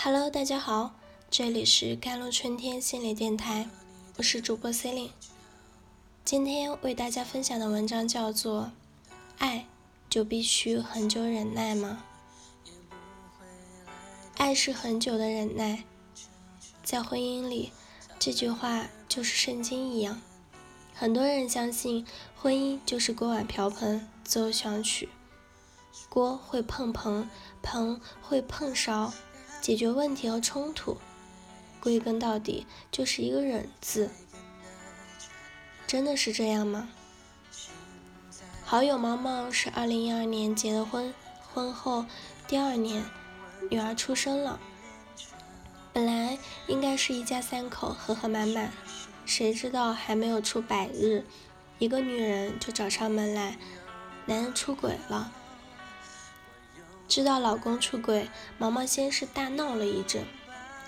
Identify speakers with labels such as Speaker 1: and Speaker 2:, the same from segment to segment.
Speaker 1: Hello，大家好，这里是甘露春天心理电台，我是主播 c e l i n e 今天为大家分享的文章叫做《爱就必须很久忍耐吗？爱是很久的忍耐，在婚姻里，这句话就是圣经一样。很多人相信婚姻就是锅碗瓢盆奏响曲，锅会碰盆，盆会碰勺。解决问题和冲突，归根到底就是一个忍字。真的是这样吗？好友毛毛是二零一二年结的婚，婚后第二年女儿出生了。本来应该是一家三口和和满满，谁知道还没有出百日，一个女人就找上门来，男人出轨了。知道老公出轨，毛毛先是大闹了一阵，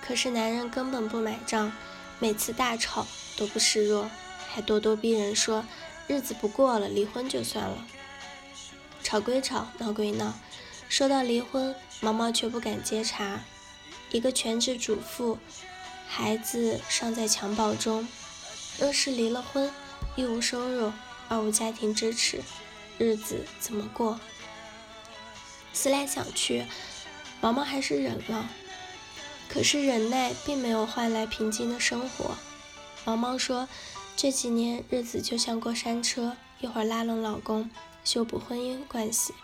Speaker 1: 可是男人根本不买账，每次大吵都不示弱，还咄咄逼人说日子不过了，离婚就算了。吵归吵，闹归闹，说到离婚，毛毛却不敢接茬。一个全职主妇，孩子尚在襁褓中，若是离了婚，一无收入，二无家庭支持，日子怎么过？思来想去，毛毛还是忍了。可是忍耐并没有换来平静的生活。毛毛说：“这几年日子就像过山车，一会儿拉拢老公，修补婚姻关系，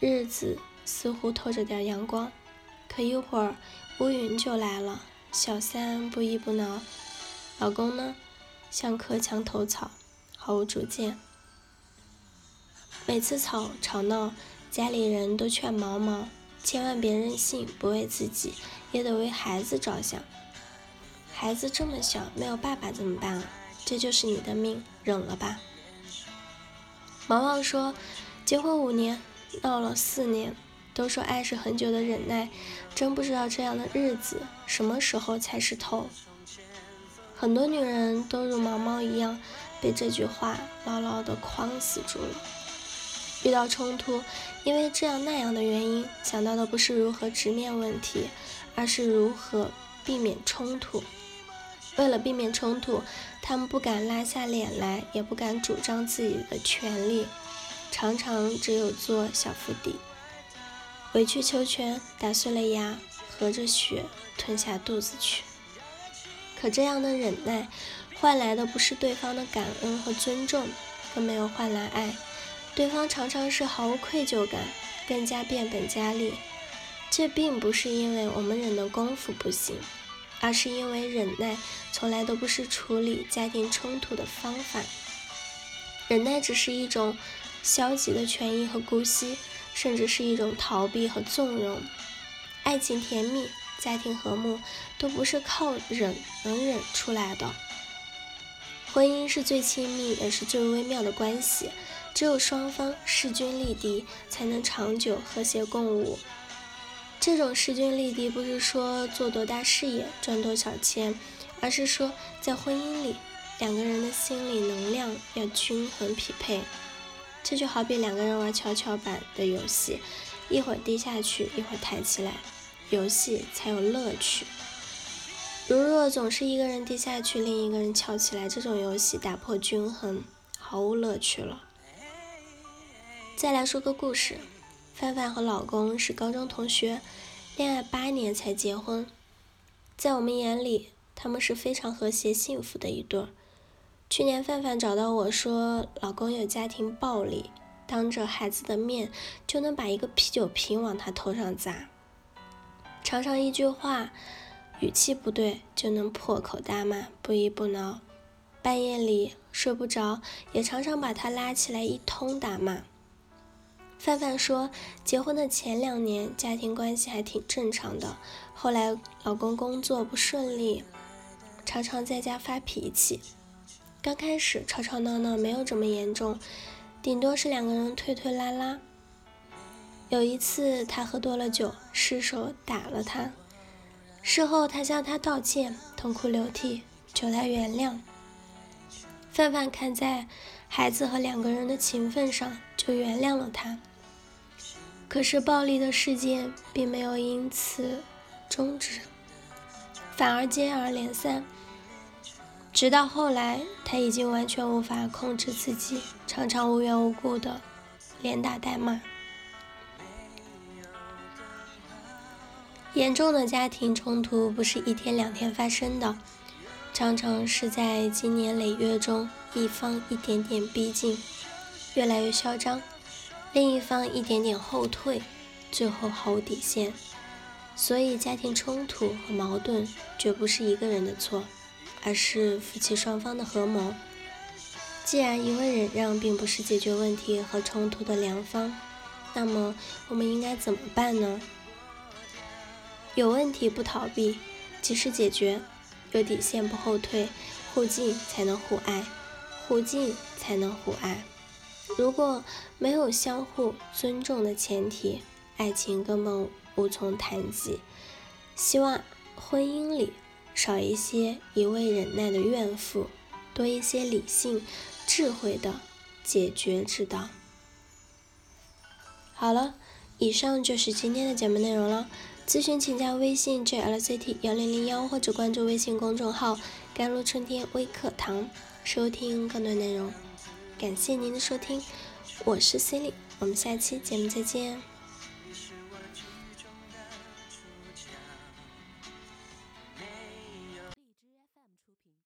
Speaker 1: 日子似乎透着点阳光；可一会儿乌云就来了，小三不依不挠，老公呢，像棵墙头草，毫无主见。每次吵吵闹。”家里人都劝毛毛千万别任性，不为自己也得为孩子着想。孩子这么小，没有爸爸怎么办啊？这就是你的命，忍了吧。毛毛说，结婚五年，闹了四年，都说爱是很久的忍耐，真不知道这样的日子什么时候才是头。很多女人都如毛毛一样，被这句话牢牢的框死住了。遇到冲突，因为这样那样的原因，想到的不是如何直面问题，而是如何避免冲突。为了避免冲突，他们不敢拉下脸来，也不敢主张自己的权利，常常只有做小腹底，委曲求全，打碎了牙，合着血吞下肚子去。可这样的忍耐，换来的不是对方的感恩和尊重，更没有换来爱。对方常常是毫无愧疚感，更加变本加厉。这并不是因为我们忍的功夫不行，而是因为忍耐从来都不是处理家庭冲突的方法。忍耐只是一种消极的权益和姑息，甚至是一种逃避和纵容。爱情甜蜜，家庭和睦，都不是靠忍能忍出来的。婚姻是最亲密也是最微妙的关系。只有双方势均力敌，才能长久和谐共舞。这种势均力敌，不是说做多大事业赚多少钱，而是说在婚姻里，两个人的心理能量要均衡匹配。这就好比两个人玩跷跷板的游戏，一会儿低下去，一会儿抬起来，游戏才有乐趣。如若总是一个人低下去，另一个人翘起来，这种游戏打破均衡，毫无乐趣了。再来说个故事，范范和老公是高中同学，恋爱八年才结婚。在我们眼里，他们是非常和谐幸福的一对儿。去年范范找到我说，老公有家庭暴力，当着孩子的面就能把一个啤酒瓶往他头上砸，常常一句话语气不对就能破口大骂，不依不挠。半夜里睡不着，也常常把他拉起来一通打骂。范范说，结婚的前两年家庭关系还挺正常的，后来老公工作不顺利，常常在家发脾气。刚开始吵吵闹闹没有这么严重，顶多是两个人推推拉拉。有一次他喝多了酒，失手打了他，事后他向他道歉，痛哭流涕，求他原谅。范范看在孩子和两个人的情分上，就原谅了他。可是暴力的事件并没有因此终止，反而接二连三。直到后来，他已经完全无法控制自己，常常无缘无故的连打带骂。严重的家庭冲突不是一天两天发生的，常常是在经年累月中，一方一点点逼近，越来越嚣张，另一方一点点后退，最后毫无底线。所以，家庭冲突和矛盾绝不是一个人的错。而是夫妻双方的合谋。既然一味忍让并不是解决问题和冲突的良方，那么我们应该怎么办呢？有问题不逃避，及时解决；有底线不后退，互敬才能互爱，互敬才能互爱。如果没有相互尊重的前提，爱情根本无从谈及。希望婚姻里。少一些一味忍耐的怨妇，多一些理性、智慧的解决之道。好了，以上就是今天的节目内容了。咨询请加微信 jlct 幺零零幺，或者关注微信公众号“甘露春天微课堂”，收听更多内容。感谢您的收听，我是 Cindy，我们下期节目再见。